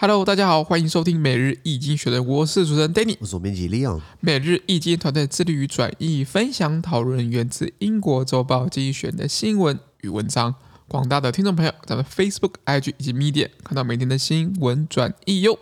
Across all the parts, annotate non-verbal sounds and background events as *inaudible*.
Hello，大家好，欢迎收听每日易经学的，我是主持人 Danny，我是总编辑 Leon。每日易经团队致力于转译、分享、讨论源自英国周报精选的新闻与文章。广大的听众朋友，咱们 Facebook、IG 以及 Media 看到每天的新闻转译哟。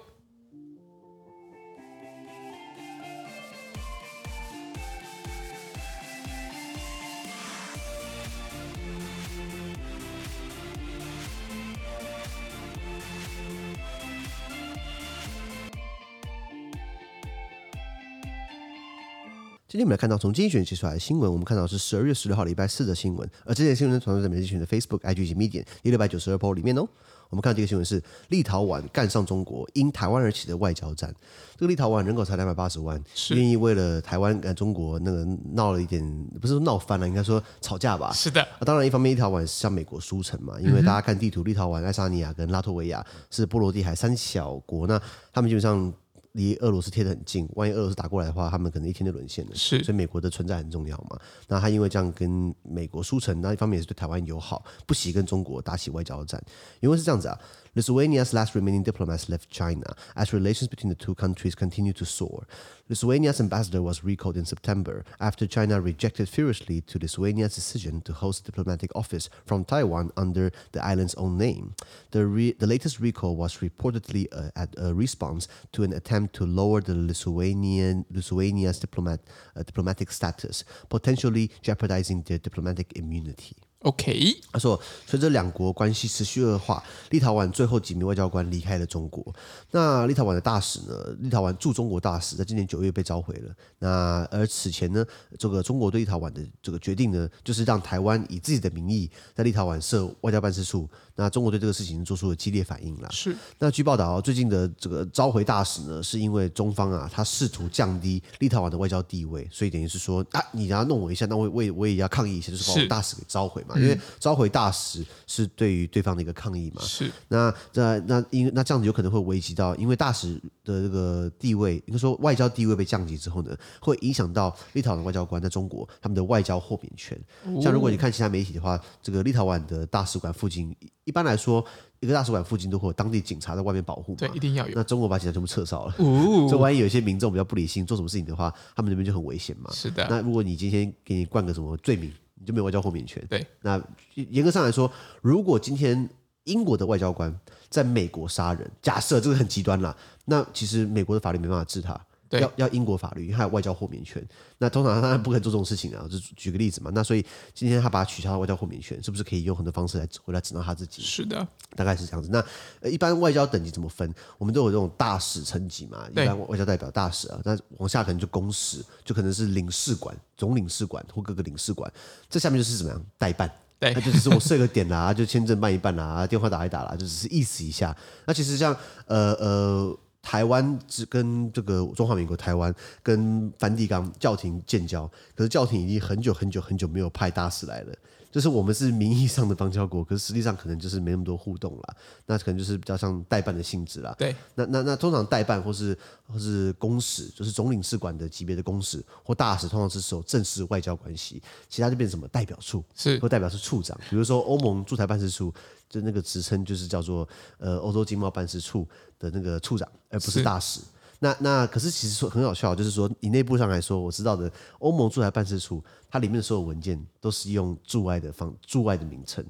今天我们来看到从精选写出来的新闻，我们看到是十二月十六号礼拜四的新闻，而这些新闻呢，传在每日精选的 Facebook、IG 以及 Medium 第六百九十二 po 里面哦。我们看到这个新闻是立陶宛干上中国，因台湾而起的外交战。这个立陶宛人口才两百八十万，愿意为了台湾跟中国那个闹了一点，不是说闹翻了，应该说吵架吧？是的。啊，当然一方面立陶宛是向美国输诚嘛，因为大家看地图，立陶宛、爱沙尼亚跟拉脱维亚是波罗的海三小国，那他们基本上。离俄罗斯贴得很近，万一俄罗斯打过来的话，他们可能一天就沦陷了。是，所以美国的存在很重要嘛。那他因为这样跟美国输成，那一方面也是对台湾友好，不惜跟中国打起外交战。因为是这样子啊。Lithuania's last remaining diplomats left China as relations between the two countries continue to soar. Lithuania's ambassador was recalled in September after China rejected furiously to Lithuania's decision to host a diplomatic office from Taiwan under the island's own name. The, re- the latest recall was reportedly a, a response to an attempt to lower the Lithuanian Lithuania's diplomat uh, diplomatic status, potentially jeopardizing their diplomatic immunity. OK，他说，随着两国关系持续恶化，立陶宛最后几名外交官离开了中国。那立陶宛的大使呢？立陶宛驻中国大使在今年九月被召回了。那而此前呢，这个中国对立陶宛的这个决定呢，就是让台湾以自己的名义在立陶宛设外交办事处。那中国对这个事情做出了激烈反应了。是。那据报道，最近的这个召回大使呢，是因为中方啊，他试图降低立陶宛的外交地位，所以等于是说啊，你要弄我一下，那我我也我也要抗议一下，就是把我大使给召回嘛。因为召回大使是对于对方的一个抗议嘛，是。那那那因那这样子有可能会危及到，因为大使的这个地位，应该说外交地位被降级之后呢，会影响到立陶宛外交官在中国他们的外交豁免权。像如果你看其他媒体的话，这个立陶宛的大使馆附近，一般来说一个大使馆附近都会有当地警察在外面保护嘛，对，一定要有。那中国把警察全部撤哨了，哦，*laughs* 这万一有一些民众比较不理性做什么事情的话，他们那边就很危险嘛。是的。那如果你今天给你冠个什么罪名？你就没有外交豁免权。对，那严格上来说，如果今天英国的外交官在美国杀人，假设这个很极端啦，那其实美国的法律没办法治他。对，要要英国法律，他有外交豁免权。那通常他当然不可能做这种事情啊。就举个例子嘛。那所以今天他把它取消了外交豁免权，是不是可以用很多方式来回来指导他自己？是的，大概是这样子。那呃，一般外交等级怎么分？我们都有这种大使层级嘛。一般外交代表大使啊，那往下可能就公使，就可能是领事馆、总领事馆或各个领事馆。这下面就是怎么样代办？对，那就只是我设个点啦，*laughs* 就签证办一办啦，电话打一打啦，就只是意思一下。那其实像呃呃。台湾只跟这个中华民国台湾跟梵蒂冈教廷建交，可是教廷已经很久很久很久没有派大使来了。就是我们是名义上的邦交国，可是实际上可能就是没那么多互动了。那可能就是比较像代办的性质啦。对，那那那通常代办或是或是公使，就是总领事馆的级别的公使或大使，通常是守正式外交关系。其他就变成什么代表处，是或代表是处长。比如说欧盟驻台办事处，就那个职称就是叫做呃欧洲经贸办事处的那个处长，而不是大使。那那可是其实说很好笑，就是说以内部上来说，我知道的欧盟驻台办事处，它里面的所有文件都是用驻外的方驻外的名称，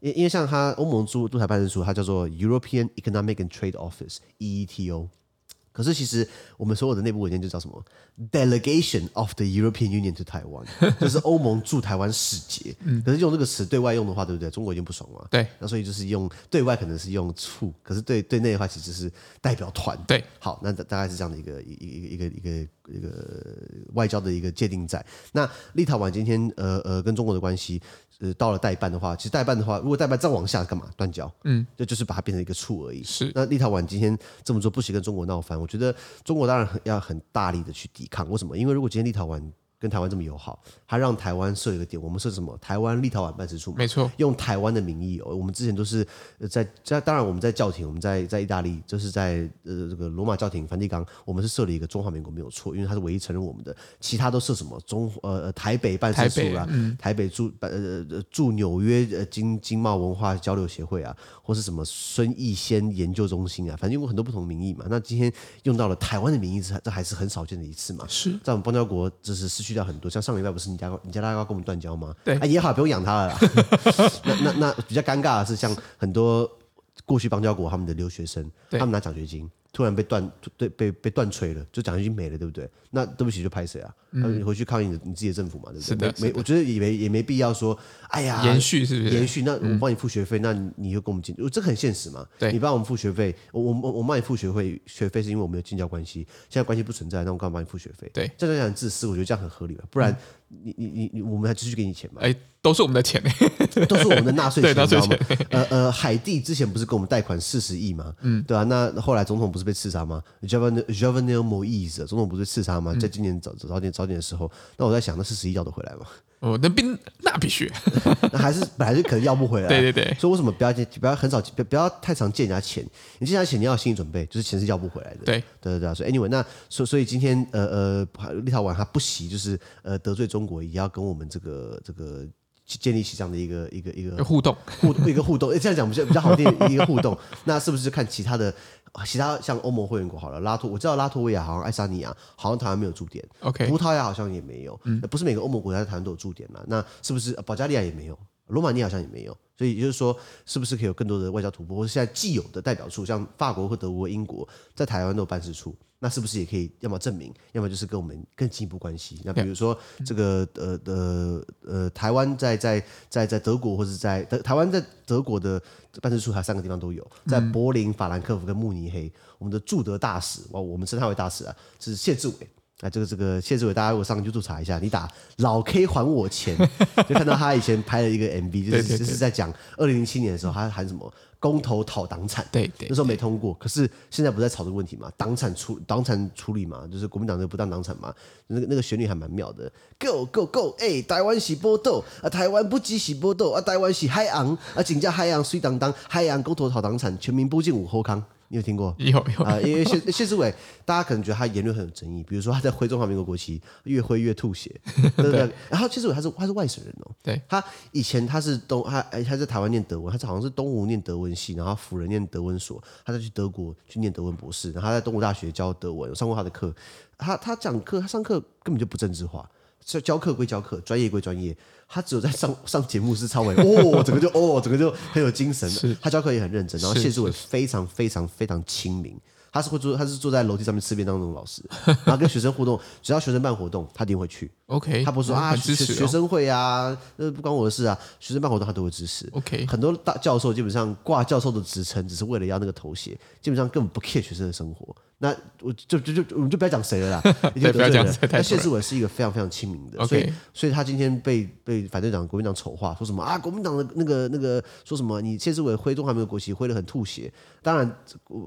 因因为像它欧盟驻驻台办事处，它叫做 European Economic and Trade Office（EETO）。可是其实我们所有的内部文件就叫什么 Delegation of the European Union to Taiwan，*laughs* 就是欧盟驻台湾使节。嗯，可是用这个词对外用的话，对不对？中国已经不爽了。对，那所以就是用对外可能是用处，可是对对内的话，其实是代表团。对，好，那大概是这样的一个一一个一个一个一个外交的一个界定在。那立陶宛今天呃呃跟中国的关系。呃，到了代办的话，其实代办的话，如果代办再往下干嘛？断交，嗯，这就，就是把它变成一个处而已。是。那立陶宛今天这么做，不惜跟中国闹翻，我觉得中国当然要很大力的去抵抗。为什么？因为如果今天立陶宛跟台湾这么友好，他让台湾设一个点，我们设什么？台湾立陶宛办事处，没错，用台湾的名义哦。我们之前都是在在，当然我们在教廷，我们在在意大利，就是在呃这个罗马教廷梵蒂冈，我们是设了一个中华民国没有错，因为他是唯一承认我们的，其他都设什么中呃台北办事处啦，台北，嗯、台北驻呃呃驻纽约呃经经贸文化交流协会啊，或是什么孙逸仙研究中心啊，反正用过很多不同的名义嘛。那今天用到了台湾的名义，这这还是很少见的一次嘛。是在我们邦交国，这是失去掉很多，像上礼拜。不是你家你家大哥跟我们断交吗？对啊，也好，不用养他了啦。*laughs* 那那那比较尴尬的是，像很多过去邦交国他们的留学生，他们拿奖学金。突然被断，对，被被断锤了，就奖学金没了，对不对？那对不起，就拍谁啊？你回去抗议你你自己的政府嘛，对不对？是的，没，我觉得也没也没必要说，哎呀，延续是不是？延续，那我帮你付学费，嗯、那你又跟我们进，这很现实嘛。对，你帮我们付学费，我我我帮你付学费，学费是因为我们有建交关系，现在关系不存在，那我干嘛帮你付学费？对，这样讲很自私，我觉得这样很合理吧？不然你你你你，我们还继续给你钱嘛？哎。都是我们的钱，*laughs* 都是我们的纳税钱？呃呃，海地之前不是给我们贷款四十亿吗？嗯，对啊，那后来总统不是被刺杀吗 Jovenel Moise 总统不是被刺杀吗？在今年早早点早点的时候，那我在想，那四十亿要得回来吗？哦，那必那必须，*laughs* 那还是本来就可能要不回来。*laughs* 对对对，所以为什么不要借？不要很少，不不要太常借人家钱。你借人家钱，你要有心理准备，就是钱是要不回来的。对对对对，所以 anyway，那所所以今天呃呃，立陶宛他不惜就是呃得罪中国，也要跟我们这个这个。建立起这样的一个一个一个互动互一个互动，这样讲比较比较好听一个互动。*laughs* 那是不是看其他的其他像欧盟会员国好了，拉脱我知道拉脱维亚好像爱沙尼亚好像台湾没有驻点，OK，葡萄牙好像也没有，嗯，不是每个欧盟国家在台湾都有驻点嘛？那是不是保加利亚也没有？罗马尼亚好像也没有，所以也就是说，是不是可以有更多的外交突破，或者现在既有的代表处，像法国或德国、英国在台湾都有办事处？那是不是也可以，要么证明，要么就是跟我们更进一步关系？那比如说这个呃呃呃，台湾在在在在德国或者在德台湾在德国的办事处，还三个地方都有，在柏林、法兰克福跟慕尼黑。我们的驻德大使，哇，我们称他为大使啊，是谢志伟。啊，这个这个谢志伟，大家如果上 YouTube 查一下，你打老 K 还我钱，*laughs* 就看到他以前拍了一个 MV，就是就是在讲二零零七年的时候，他喊什么公投讨党产，对对，那时候没通过，可是现在不在吵这个问题嘛？党产处党产处理嘛，就是国民党的不当党产嘛，那个那个旋律还蛮妙的，Go Go Go，哎、欸，台湾是宝岛啊，台湾不只是宝岛啊，台湾是海洋啊，真正海洋水当当，海洋公投讨党产，全民不进五后康。你有听过？有有啊，因为谢谢志伟，大家可能觉得他言论很有争议，比如说他在挥中华民国国旗，越挥越吐血，*laughs* 对不对？然后谢志伟他是他是外省人哦，对，他以前他是东他哎他在台湾念德文，他是好像是东吴念德文系，然后辅仁念德文所，他再去德国去念德文博士，然后他在东吴大学教德文，我上过他的课，他他讲课他上课根本就不政治化。教教课归教课，专业归专业。他只有在上上节目是超伟 *laughs* 哦，整个就哦，整个就很有精神。他教课也很认真。然后谢志伟非常非常非常亲民，他是会坐，他是坐在楼梯上面吃便当那种老师。*laughs* 然后跟学生互动，只要学生办活动，他一定会去。OK，他不是说啊，学学生会啊，那，不关我的事啊。学生办活动他都会支持。OK，很多大教授基本上挂教授的职称，只是为了要那个头衔，基本上根本不 care 学生的生活。那我就就就我们就不要讲谁了啦，*laughs* 已经得罪人。那谢志伟是一个非常非常亲民的所以所以他今天被被反对党国民党丑化，说什么啊？国民党的那个那个说什么？你谢志伟挥中华民国国旗挥得很吐血。当然，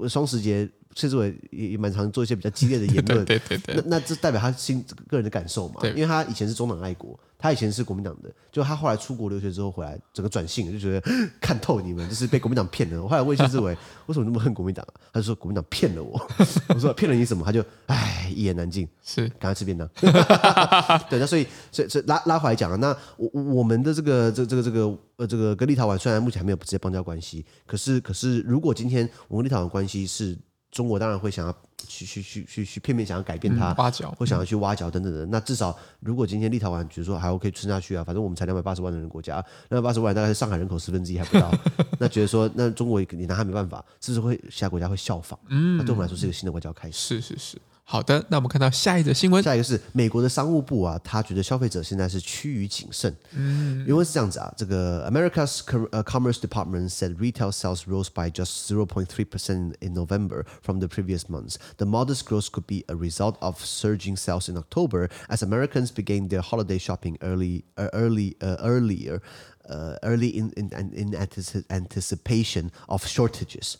双十节谢志伟也也蛮常做一些比较激烈的言论，*laughs* 对对对，对。那那这代表他心个人的感受嘛？因为他以前是中党爱国。他以前是国民党的，就他后来出国留学之后回来，整个转性就觉得 *gasps* 看透你们，就是被国民党骗了。我后来问谢志伟，*laughs* 为什么那么恨国民党啊？他就说国民党骗了我。*laughs* 我说骗了你什么？他就唉一言难尽，是赶快吃便当。*laughs* 对，那所以所以所以拉拉回来讲啊，那我我们的这个这这个这个呃这个跟立陶宛虽然目前还没有直接邦交关系，可是可是如果今天我们跟立陶宛关系是。中国当然会想要去去去去去片面想要改变它，挖角，或想要去挖角等等的。那至少如果今天立陶宛比如说还 OK 撑下去啊，反正我们才两百八十万的人国家，两百八十万大概是上海人口十分之一还不到。*laughs* 那觉得说那中国你拿他没办法，是不是会其他国家会效仿？嗯，那对我们来说是一个新的外交开始。是是是。好的，那我们看到下一则新闻。下一个是美国的商务部啊，他觉得消费者现在是趋于谨慎。嗯，因为是这样子啊，这个 America's Commerce Department said retail sales rose by just 0.3 percent in November from the previous months. The modest growth could be a result of surging sales in October as Americans began their holiday shopping early, uh, early, uh, earlier, uh, early in in in anticipation of shortages.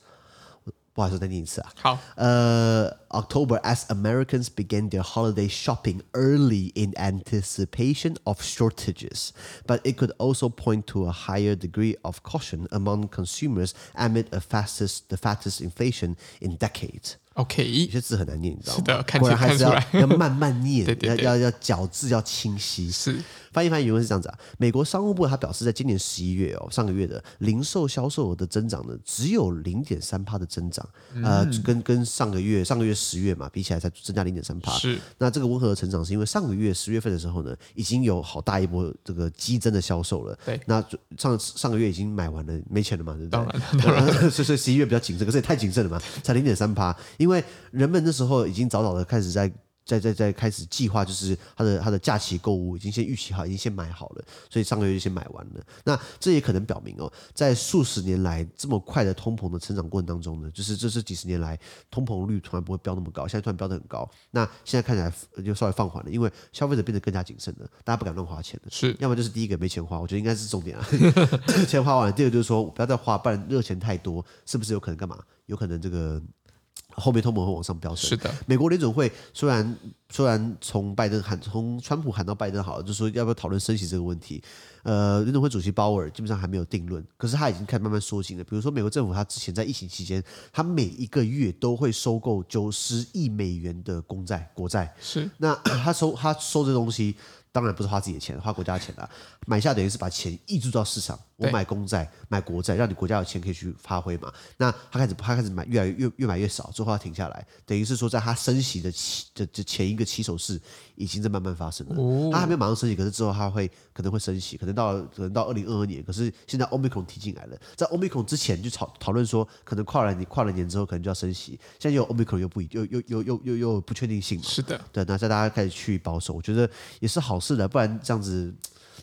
不好意思，再念一次啊。好，呃 October as Americans began their holiday shopping early in anticipation of shortages, but it could also point to a higher degree of caution among consumers amid a fastest the fastest inflation in decades. OK，有些字很难念，你知道吗？是的，看果然还是要 *laughs* 要慢慢念，*laughs* 对对对要要要咬字要清晰。是翻译翻译原文是这样子啊，美国商务部他表示，在今年十一月哦，上个月的零售销售额的增长呢，只有零点三趴的增长，嗯、呃，跟跟上个月上个月十月嘛比起来才增加零点三趴。是，那这个温和的成长是因为上个月十月份的时候呢，已经有好大一波这个激增的销售了。对，那上上个月已经买完了，没钱了嘛，对不对？当然，当然，*laughs* 所以所以十一月比较谨慎，可是也太谨慎了嘛，才零点三趴，因为人们。那时候已经早早的开始在在在在开始计划，就是他的他的假期购物已经先预期好，已经先买好了，所以上个月就先买完了。那这也可能表明哦，在数十年来这么快的通膨的成长过程当中呢，就是这是几十年来通膨率突然不会飙那么高，现在突然飙得很高。那现在看起来就稍微放缓了，因为消费者变得更加谨慎了，大家不敢乱花钱了。是，要么就是第一个没钱花，我觉得应该是重点啊，*laughs* 钱花完了。第二个就是说不要再花，不然热钱太多，是不是有可能干嘛？有可能这个。后面通膨会往上飙升。是的，美国联准会虽然虽然从拜登喊从川普喊到拜登好了，就是说要不要讨论升息这个问题。呃，联准会主席鲍尔基本上还没有定论，可是他已经开始慢慢缩紧了。比如说美国政府，他之前在疫情期间，他每一个月都会收购九十亿美元的公债国债。是，那他收他收这东西。当然不是花自己的钱，花国家的钱啦。买下等于是把钱溢注到市场，我买公债、买国债，让你国家有钱可以去发挥嘛。那他开始他开始买越来越越买越少，最后他停下来，等于是说在他升息的起的的前一个起手式已经在慢慢发生了。哦、他还没有马上升息，可是之后他会可能会升息，可能到可能到二零二二年。可是现在 Omicron 提进来了，在 Omicron 之前就讨讨论说，可能跨了你跨了年之后可能就要升息。现在又有 Omicron 又不又又又又又又不确定性嘛。是的，对，那在大家开始去保守，我觉得也是好事的，不然。这样子，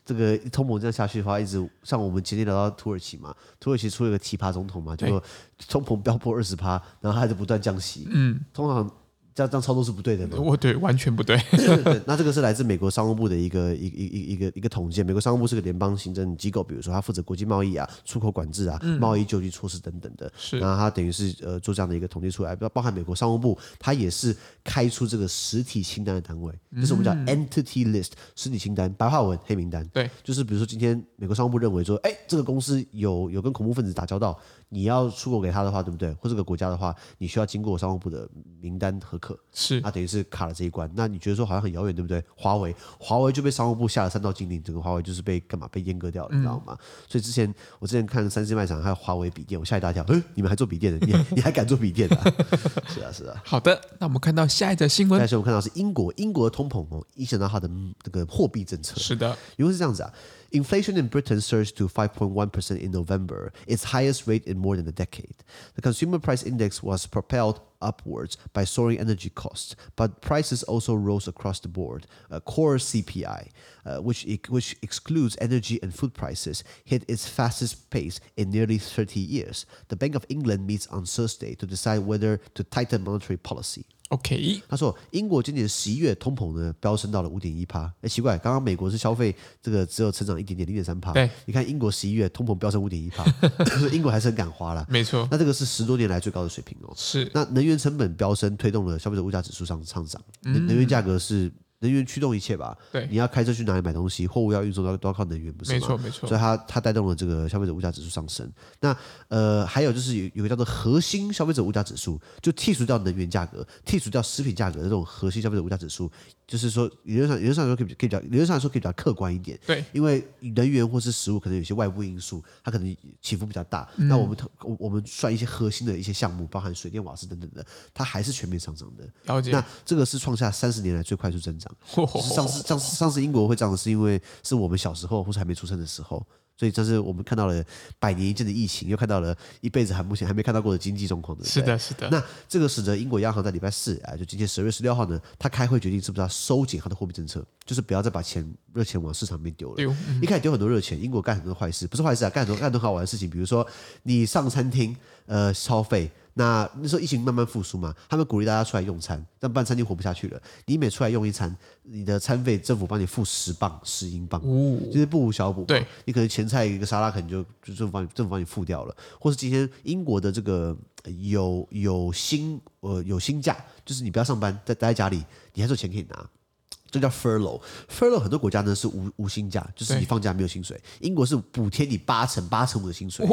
这个通膨这样下去的话，一直像我们今天聊到土耳其嘛，土耳其出了一个奇葩总统嘛，就说通膨飙破二十趴，然后还是不断降息。嗯，通常。这样这样操作是不对的吗？我对，完全不 *laughs* 对。对，那这个是来自美国商务部的一个一一一一个一个统计。美国商务部是个联邦行政机构，比如说它负责国际贸易啊、出口管制啊、贸易救济措施等等的。是，然后它等于是呃做这样的一个统计出来，包包含美国商务部，它也是开出这个实体清单的单位，这是我们叫 entity list 实体清单，白话文黑名单。对，就是比如说今天美国商务部认为说，哎，这个公司有有跟恐怖分子打交道。你要出口给他的话，对不对？或这个国家的话，你需要经过商务部的名单核可，是，啊，等于是卡了这一关。那你觉得说好像很遥远，对不对？华为，华为就被商务部下了三道禁令，整个华为就是被干嘛？被阉割掉了，你知道吗？嗯、所以之前我之前看三星卖场还有华为笔电，我吓一大跳，嗯，你们还做笔电的？你你还敢做笔电的、啊？*laughs* 是啊，是啊。好的，那我们看到下一则新闻。但是我们看到是英国，英国的通膨哦，影响到它的这个货币政策。是的，因为是这样子啊。Inflation in Britain surged to 5.1% in November, its highest rate in more than a decade. The consumer price index was propelled upwards by soaring energy costs, but prices also rose across the board. Uh, core CPI, uh, which, which excludes energy and food prices, hit its fastest pace in nearly 30 years. The Bank of England meets on Thursday to decide whether to tighten monetary policy. OK，他说英国今年十一月通膨呢飙升到了五点一趴，哎，奇怪，刚刚美国是消费这个只有成长一点点零点三趴，对，你看英国十一月通膨飙升五点一趴，*laughs* 英国还是很敢花啦。没错，那这个是十多年来最高的水平哦。是，那能源成本飙升推动了消费者物价指数上上涨，能能源价格是。能源驱动一切吧。对，你要开车去哪里买东西，货物要运送都要都要靠能源，不是吗？没错，没错。所以它它带动了这个消费者物价指数上升。那呃，还有就是有有个叫做核心消费者物价指数，就剔除掉能源价格、剔除掉食品价格的这种核心消费者物价指数。就是说，理论上理论上说可以可以比较理论上来说可以比较客观一点。对，因为能源或是食物可能有些外部因素，它可能起伏比较大。嗯、那我们我我们算一些核心的一些项目，包含水电瓦斯等等的，它还是全面上涨的。了解。那这个是创下三十年来最快速增长。*laughs* 哦、上次上次上次英国会涨，是因为是我们小时候或是还没出生的时候。所以这是我们看到了百年一见的疫情，又看到了一辈子还目前还没看到过的经济状况的。是的，是的。那这个使得英国央行在礼拜四啊，就今天十二月十六号呢，他开会决定是不是要收紧他的货币政策，就是不要再把钱热钱往市场里面丢了。丢嗯、一开始丢很多热钱，英国干很多坏事，不是坏事啊，干很多干很多好玩的事情，比如说你上餐厅呃消费。那那时候疫情慢慢复苏嘛，他们鼓励大家出来用餐，但不然餐厅活不下去了。你每出来用一餐，你的餐费政府帮你付十磅十英镑，就是不无小补。对，你可能前菜一个沙拉，可能就就政府帮你政府帮你付掉了，或是今天英国的这个有有薪呃有薪假，就是你不要上班，在待在家里，你还是有钱可以拿。这叫 furlough，furlough 很多国家呢是无无薪假，就是你放假没有薪水。英国是补贴你八成八成五的薪水，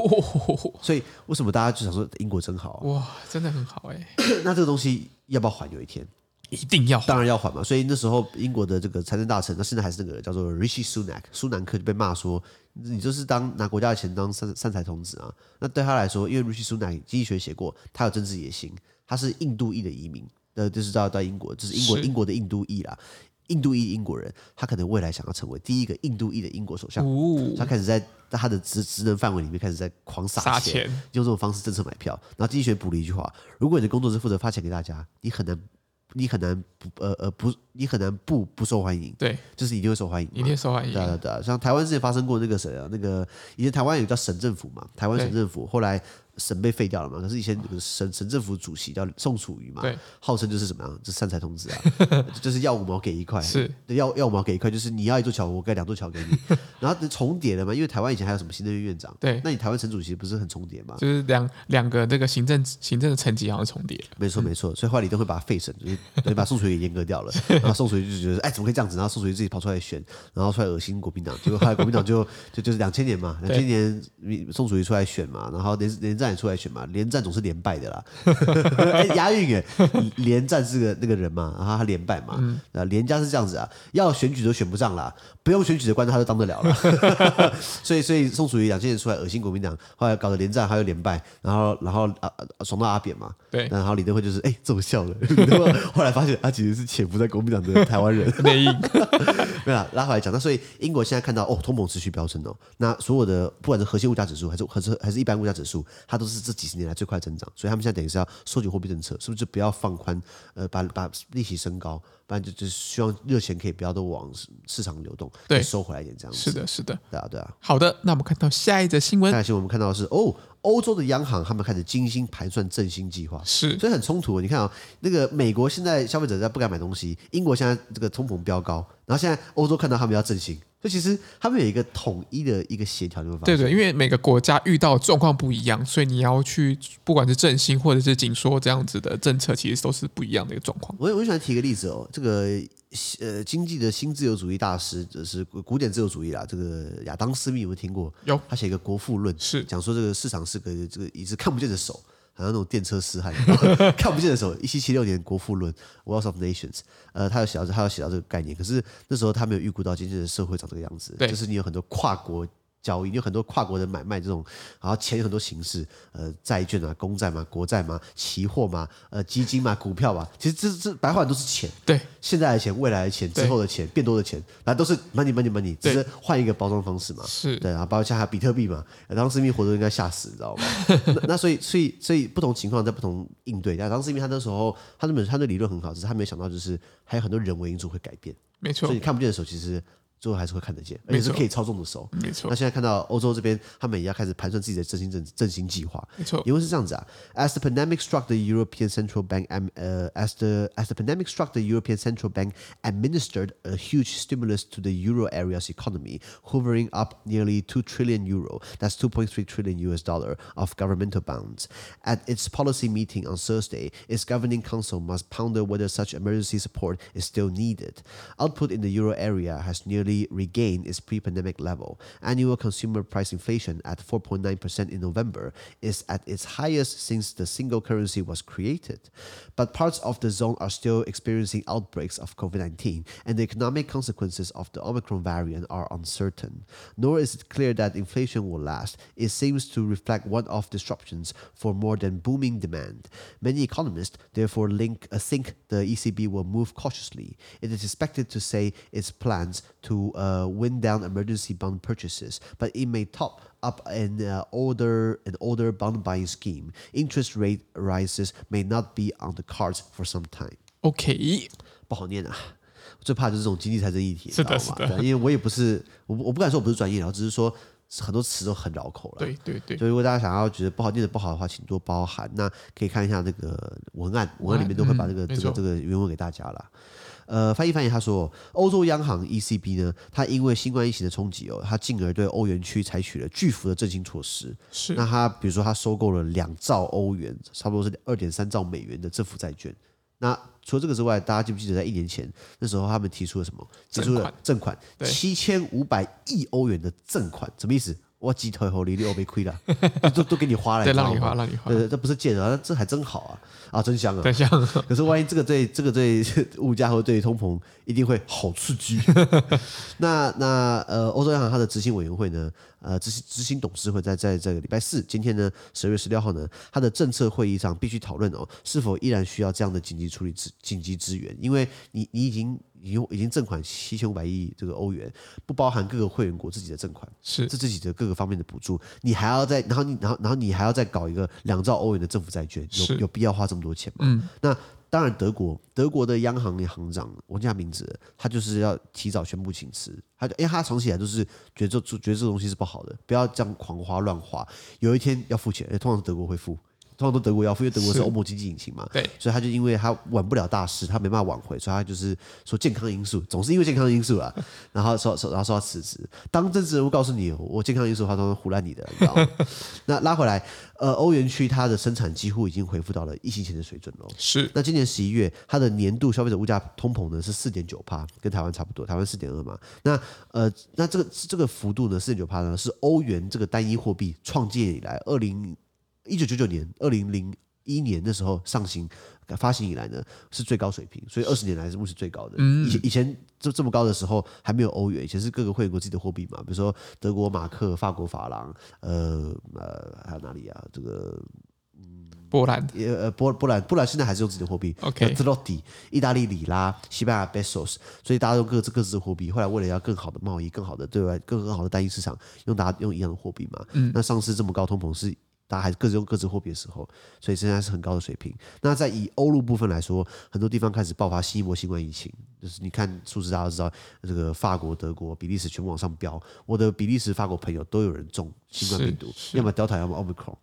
所以为什么大家就想说英国真好啊？哇，真的很好哎。*coughs* 那这个东西要不要还？有一天一定要，当然要还嘛。所以那时候英国的这个财政大臣，那现在还是那个叫做 Rishi Sunak，苏南克就被骂说，你就是当拿国家的钱当散散财童子啊。那对他来说，因为 Rishi Sunak 经济学写过，他有政治野心，他是印度裔的移民，呃，就是到到英国，就是英国英国的印度裔啦。印度裔英国人，他可能未来想要成为第一个印度裔的英国首相。哦、他开始在他的职职能范围里面开始在狂撒钱，钱用这种方式政策买票。然后经济学补了一句话：如果你的工作是负责发钱给大家，你很难，你很难不呃呃不，你很难不不受欢迎。对，就是一定会受欢迎，一定受欢迎。对对对，像台湾之前发生过那个谁啊，那个以前台湾有叫省政府嘛，台湾省政府后来。省被废掉了嘛？可是以前省省政府主席叫宋楚瑜嘛，对，号称就是怎么样？就是散财童子啊，*laughs* 就是要五毛给一块，是，要要五毛给一块，就是你要一座桥，我盖两座桥给你，*laughs* 然后重叠了嘛？因为台湾以前还有什么行政院院长，对，那你台湾省主席不是很重叠吗？就是两两个这个行政行政的层级好像重叠，没错 *laughs* 没错，所以后来李登辉把他废省，就是把宋楚瑜给阉割掉了，然后宋楚瑜就觉得哎怎么可以这样子？然后宋楚瑜自己跑出来选，然后出来恶心国民党，结果后来国民党就就就是两千年嘛，两千年宋楚瑜出来选嘛，然后连连战也出来选嘛，连。连战总是连败的啦，*laughs* 哎，押韵耶，连战是个那个人嘛，然后他连败嘛，啊，连家是这样子啊，要选举都选不上啦，不用选举的官他都当得了了，*laughs* 所以所以宋楚瑜两千年出来恶心国民党，后来搞得连战还有连败，然后然后啊爽到阿扁嘛，对，然后李登辉就是哎奏效了，*laughs* 后来发现他其实是潜伏在国民党的台湾人，没有，拉回来讲，那所以英国现在看到哦通膨持续飙升哦，那所有的不管是核心物价指数还是还是还是一般物价指数，它都是这几十年来。最快增长，所以他们现在等于是要收紧货币政策，是不是就不要放宽？呃，把把利息升高，不然就就希望热钱可以不要都往市场流动，对，收回来一点这样子。是的，是的，对啊，对啊。好的，那我们看到下一则新闻。下一则新闻我们看到的是哦，欧洲的央行他们开始精心盘算振兴计划，是，所以很冲突。你看啊、哦，那个美国现在消费者在不敢买东西，英国现在这个通膨飙高，然后现在欧洲看到他们要振兴。所以其实他们有一个统一的一个协调，你会发现。对对，因为每个国家遇到状况不一样，所以你要去不管是振兴或者是紧缩这样子的政策，其实都是不一样的一个状况。我我喜欢提个例子哦，这个呃经济的新自由主义大师，就是古典自由主义啦，这个亚当斯密有没有听过？有，他写一个《国富论》，是讲说这个市场是个这个一只看不见的手。好像那种电车痴汉，*laughs* 看不见的时候，一七七六年《国富论》（Wealth of Nations），呃，他有写到，他有写到这个概念。可是那时候他没有预估到今天的社会长这个样子，对就是你有很多跨国。交易有很多跨国的买卖这种，然后钱有很多形式，呃，债券啊、公债嘛、国债嘛、期货嘛、呃，基金嘛、股票嘛，其实这这白话都是钱。对，现在的钱、未来的钱、之后的钱、变多的钱，那都是 money money money，只是换一个包装方式嘛。是对，然后包括像还有比特币嘛，当时密活都应该吓死，你知道吗？*laughs* 那，那所以所以所以不同情况在不同应对。当时因为他那时候他那本他的理论很好，只是他没有想到就是还有很多人为因素会改变。没错，所以你看不见的时候，其实。最后还是会看得见，而且是可以操纵的手。没错。那现在看到欧洲这边，他们也要开始盘算自己的振兴振振兴计划。没错。因为是这样子啊，as the pandemic struck the European Central Bank, uh, as the as the pandemic struck the European Central Bank administered a huge stimulus to the euro area's economy, hovering up nearly two trillion euro. That's two point three trillion US dollar of governmental bonds. At its policy meeting on Thursday, its governing council must ponder whether such emergency support is still needed. Output in the euro area has nearly regain its pre-pandemic level. Annual consumer price inflation at 4.9% in November is at its highest since the single currency was created. But parts of the zone are still experiencing outbreaks of COVID-19, and the economic consequences of the Omicron variant are uncertain. Nor is it clear that inflation will last. It seems to reflect one-off disruptions for more than booming demand. Many economists therefore link, uh, think the ECB will move cautiously. It is expected to say its plans to uh, wind down emergency bond purchases, but it may top up an uh, older an older bond buying scheme. Interest rate rises may not be on the cards for some time. OK，不好念啊，最怕就是这种经济财政议题，是的，是的，因为我也不是我我不敢说我不是专业然后只是说很多词都很绕口了。对对对。所以如果大家想要觉得不好念的不好的话，请多包涵。那可以看一下那个文案，文案里面都会把这个、嗯、这个这个原文给大家了。呃，翻译翻译，他说，欧洲央行 ECB 呢，它因为新冠疫情的冲击哦，它进而对欧元区采取了巨幅的振兴措施。是。那它比如说，它收购了两兆欧元，差不多是二点三兆美元的政府债券。那除了这个之外，大家记不记得在一年前那时候他们提出了什么？提出了赠款七千五百亿欧元的赠款，什么意思？我鸡腿和你你我没亏了，*laughs* 都都给你花了，对，让你花，让你花。对，这不是借的，这还真好啊！啊，真香啊！真香。可是万一这个对 *laughs* 这个对 *laughs* 物价和对通膨一定会好刺激。那那呃，欧洲央行它的执行委员会呢？呃，执行执行董事会在在这个礼拜四，今天呢，十二月十六号呢，它的政策会议上必须讨论哦，是否依然需要这样的紧急处理资紧急资源？因为你你已经。已经已经赠款七千五百亿这个欧元，不包含各个会员国自己的赠款，是这自己的各个方面的补助，你还要再然后你然后然后你还要再搞一个两兆欧元的政府债券，有有必要花这么多钱吗？嗯，那当然，德国德国的央行的行长我叫名字，他就是要提早宣布请辞，他就因为他长期以来都是觉得这觉得这个东西是不好的，不要这样狂花乱花，有一天要付钱，通常是德国会付。通常都德国要付，因为德国是欧盟经济引擎嘛，对，所以他就因为他挽不了大事，他没办法挽回，所以他就是说健康因素，总是因为健康因素啦，*laughs* 然后说说然后说要辞职。当政治人物告诉你我健康因素的话，都是胡乱你的，你知道吗？*laughs* 那拉回来，呃，欧元区它的生产几乎已经恢复到了疫情前的水准了。是。那今年十一月，它的年度消费者物价通膨呢是四点九趴，跟台湾差不多，台湾四点二嘛。那呃，那这个这个幅度呢，四点九趴呢，是欧元这个单一货币创建以来二零。一九九九年，二零零一年的时候上行发行以来呢，是最高水平，所以二十年来是目前最高的。以前以前这这么高的时候还没有欧元，以前是各个会员国自己的货币嘛，比如说德国马克、法国法郎，呃呃还有哪里啊？这个嗯，波兰，呃波波兰波兰现在还是用自己的货币。OK，特洛蒂、意大利里拉、西班牙 pesos，所以大家用各自各自的货币。后来为了要更好的贸易、更好的对外、更更好的单一市场，用大家用一样的货币嘛。嗯，那上次这么高通膨是。大家还是各自用各自货币的时候，所以现在是很高的水平。那在以欧陆部分来说，很多地方开始爆发新一波新冠疫情，就是你看数字，大家都知道，这个法国、德国、比利时全部往上飙。我的比利时、法国朋友都有人中新冠病毒，要么 Delta，要么 Omicron，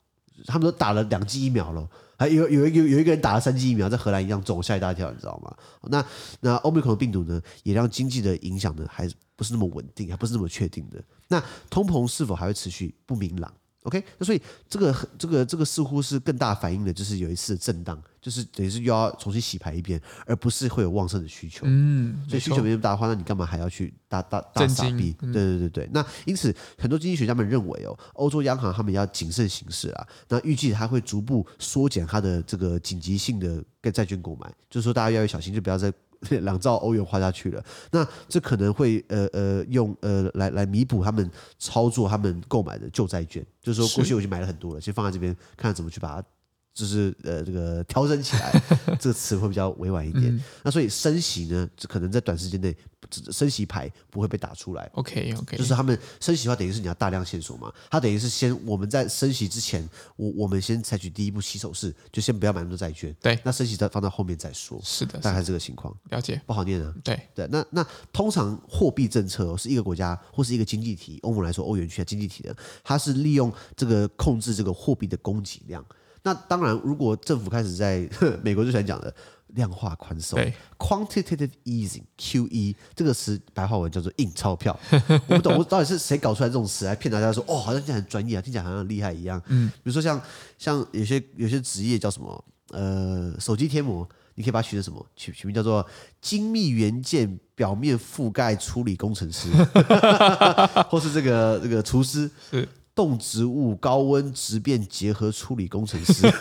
他们都打了两剂疫苗了，还有有一个有一个人打了三剂疫苗，在荷兰一样中，吓一大跳，你知道吗？那那 Omicron 病毒呢，也让经济的影响呢，还不是那么稳定，还不是那么确定的。那通膨是否还会持续不明朗？OK，那所以这个这个这个似乎是更大反映的，就是有一次的震荡，就是等于是又要重新洗牌一遍，而不是会有旺盛的需求。嗯，所以需求没那么大的话，那你干嘛还要去大大大撒币？对对对对。那因此，很多经济学家们认为哦，欧洲央行他们要谨慎行事啊。那预计它会逐步缩减它的这个紧急性的债券购买，就是说大家要小心，就不要再。*laughs* 两兆欧元花下去了，那这可能会呃呃用呃来来弥补他们操作他们购买的旧债券，就是说过去我已经买了很多了，先放在这边看看怎么去把它。就是呃，这个调整起来，*laughs* 这个词会比较委婉一点。嗯、那所以升息呢，可能在短时间内升息牌不会被打出来。OK OK，就是他们升息的话，等于是你要大量线索嘛。它等于是先我们在升息之前，我我们先采取第一步起手式，就先不要买那么多债券。对，那升息再放到后面再说。是的，大概这个情况。了解，不好念啊。对对，那那通常货币政策哦，是一个国家或是一个经济体，欧盟来说，欧元区的经济体的，它是利用这个控制这个货币的供给量。那当然，如果政府开始在 *laughs* 美国最喜欢讲的量化宽松，quantitative easing（QE） 这个词白话文叫做印钞票。*laughs* 我不懂，我到底是谁搞出来这种词来骗大家说哦，好像听起来很专业啊，听起来好像很厉害一样。嗯，比如说像像有些有些职业叫什么呃，手机贴膜，你可以把它取成什么？取取名叫做精密元件表面覆盖处理工程师，*laughs* 或是这个这个厨师。是。动植物高温质变结合处理工程师，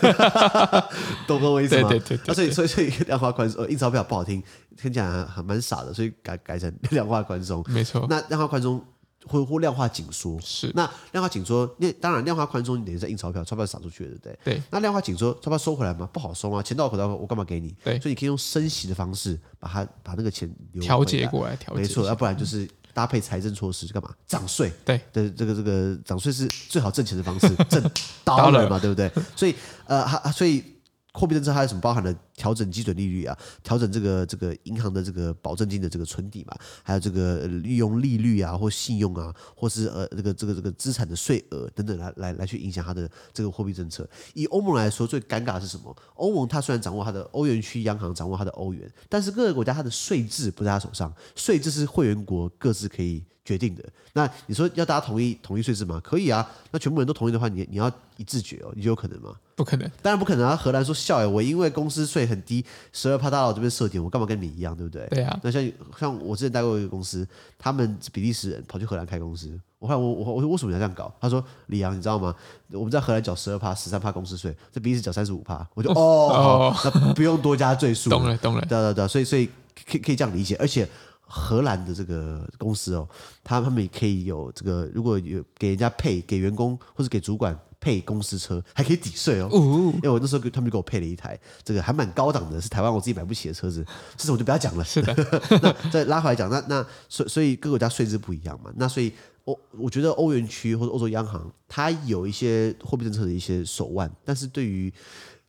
*laughs* 懂我意思吗？对对对，对。所以 *laughs* 所以所以量化宽松，呃，印钞票不好听，听起来还还蛮傻的，所以改改成量化宽松。没错。那量化宽松或或量化紧缩是。那量化紧缩，那当然量化宽松，你等于在印钞票，钞票撒出去了，对不对？对。那量化紧缩，钞票收回来吗？不好收啊？钱到口袋，我干嘛给你？对。所以你可以用升息的方式把它把那个钱调节过来，调节。没错，要不然就是。搭配财政措施干嘛？涨税，对的，这个这个涨税是最好挣钱的方式，挣 *laughs* dollar 嘛，对不对？所以呃，还所以货币政策还有什么包含的调整基准利率啊，调整这个这个银行的这个保证金的这个存底嘛，还有这个利用利率啊或信用啊，或是呃这个这个这个资产的税额等等来来来去影响它的这个货币政策。以欧盟来说，最尴尬的是什么？欧盟它虽然掌握它的欧元区央行掌握它的欧元，但是各个国家它的税制不在它手上，税制是会员国各自可以决定的。那你说要大家同意统一税制吗？可以啊。那全部人都同意的话，你你要一致决哦，你就有可能吗？不可能，当然不可能啊！荷兰说笑哎，我因为公司税很低，十二趴大佬这边设点，我干嘛跟你一样，对不对？对啊。那像像我之前待过一个公司，他们比利时人跑去荷兰开公司，我后来我我我说为什么要这样搞？他说李阳，你知道吗？我们在荷兰缴十二趴、十三趴公司税，在比利时缴三十五趴，我就哦，哦那不用多加赘述。懂了，懂了。对对对，所以所以可以可以这样理解，而且荷兰的这个公司哦，他他们也可以有这个，如果有给人家配给员工或者给主管。配公司车还可以抵税哦，因为我那时候他们就给我配了一台这个还蛮高档的，是台湾我自己买不起的车子，这种我就不要讲了。是的，*laughs* 那再拉回来讲，那那所所以各个国家税制不一样嘛，那所以欧我觉得欧元区或者欧洲央行它有一些货币政策的一些手腕，但是对于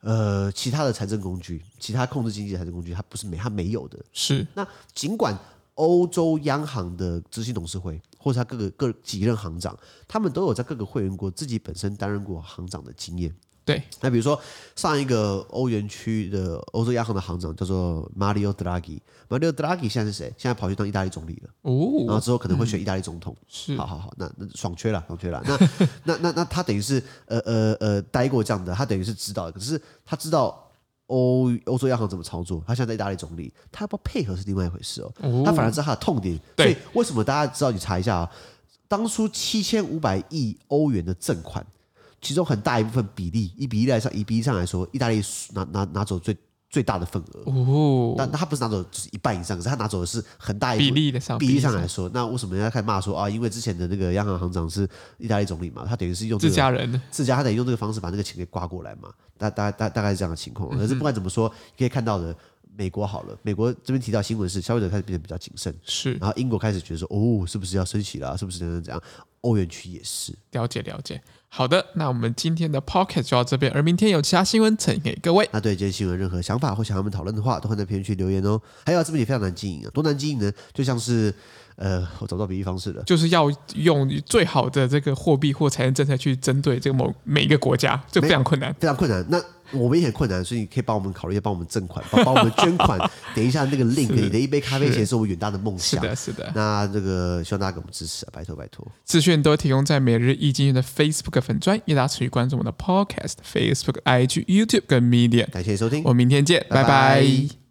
呃其他的财政工具、其他控制经济的财政工具，它不是没它没有的。是那尽管。欧洲央行的执行董事会，或者他各个各几任行长，他们都有在各个会员国自己本身担任过行长的经验。对，那比如说上一个欧元区的欧洲央行的行长叫做 Mario Draghi，Mario Draghi 现在是谁？现在跑去当意大利总理了。哦，然后之后可能会选意大利总统。是、嗯，好好好，那那爽缺了，爽缺了。那 *laughs* 那那那他等于是呃呃呃待过这样的，他等于是知道，可是他知道。欧欧洲央行怎么操作？他现在在意大利总理，他要不要配合是另外一回事哦。哦他反而知道他的痛点，所以为什么大家知道？你查一下啊，当初七千五百亿欧元的赠款，其中很大一部分比例，一比例来上，一比例上来说，意大利拿拿拿走最。最大的份额哦，但他不是拿走就是一半以上，可是他拿走的是很大一比例的上比例上来说，那为什么人家开始骂说啊？因为之前的那个央行行长是意大利总理嘛，他等于是用、这个、自家人，自家他得用这个方式把那个钱给刮过来嘛，大大大大概是这样的情况。可是不管怎么说，可以看到的，美国好了，美国这边提到新闻是消费者开始变得比较谨慎，是，然后英国开始觉得说哦，是不是要升息了？是不是怎样怎样？欧元区也是，了解了解。好的，那我们今天的 Pocket 就到这边，而明天有其他新闻呈给各位。那对今天新闻任何想法或想要我们讨论的话，都会在评论区留言哦。还有这边也非常难经营啊，多难经营呢？就像是。呃，我找不到比喻方式了，就是要用最好的这个货币或财政政策去针对这个某每一个国家，这非常困难，非常困难。那我们也很困难，所以你可以帮我们考虑一下，帮我们赠款，帮 *laughs* 帮我们捐款。*laughs* 等一下那个 link，你的一杯咖啡钱是我们远大的梦想。是的，是的。那这个希望大家给我们支持啊，拜托拜托。资讯都提供在每日易经济的 Facebook 粉专，也大家持续关注我们的 Podcast、Facebook、IG、YouTube 跟 Media。感谢收听，我们明天见，拜拜。拜拜。